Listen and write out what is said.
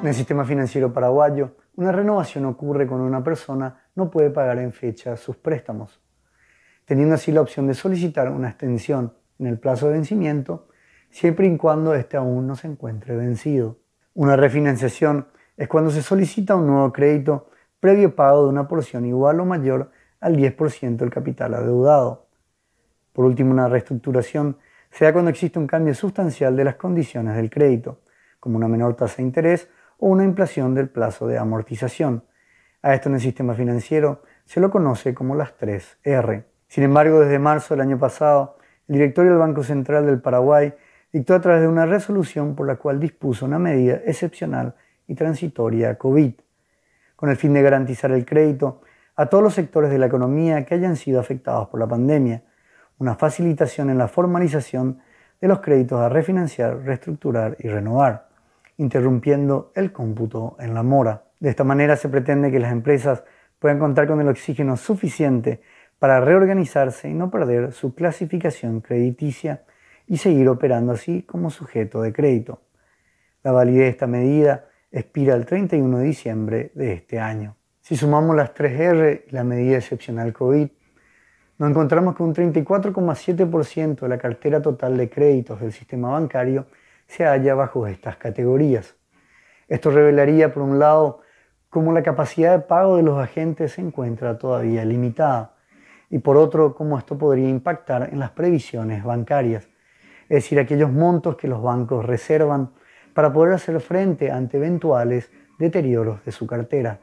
En el sistema financiero paraguayo, una renovación ocurre cuando una persona no puede pagar en fecha sus préstamos, teniendo así la opción de solicitar una extensión en el plazo de vencimiento, siempre y cuando éste aún no se encuentre vencido. Una refinanciación es cuando se solicita un nuevo crédito previo pago de una porción igual o mayor al 10% del capital adeudado. Por último, una reestructuración se da cuando existe un cambio sustancial de las condiciones del crédito, como una menor tasa de interés o una inflación del plazo de amortización. A esto en el sistema financiero se lo conoce como las 3 R. Sin embargo, desde marzo del año pasado, el directorio del Banco Central del Paraguay dictó a través de una resolución por la cual dispuso una medida excepcional y transitoria COVID, con el fin de garantizar el crédito a todos los sectores de la economía que hayan sido afectados por la pandemia, una facilitación en la formalización de los créditos a refinanciar, reestructurar y renovar interrumpiendo el cómputo en la mora. De esta manera se pretende que las empresas puedan contar con el oxígeno suficiente para reorganizarse y no perder su clasificación crediticia y seguir operando así como sujeto de crédito. La validez de esta medida expira el 31 de diciembre de este año. Si sumamos las 3R y la medida excepcional COVID, nos encontramos que un 34,7% de la cartera total de créditos del sistema bancario se halla bajo estas categorías. Esto revelaría, por un lado, cómo la capacidad de pago de los agentes se encuentra todavía limitada y por otro, cómo esto podría impactar en las previsiones bancarias, es decir, aquellos montos que los bancos reservan para poder hacer frente ante eventuales deterioros de su cartera.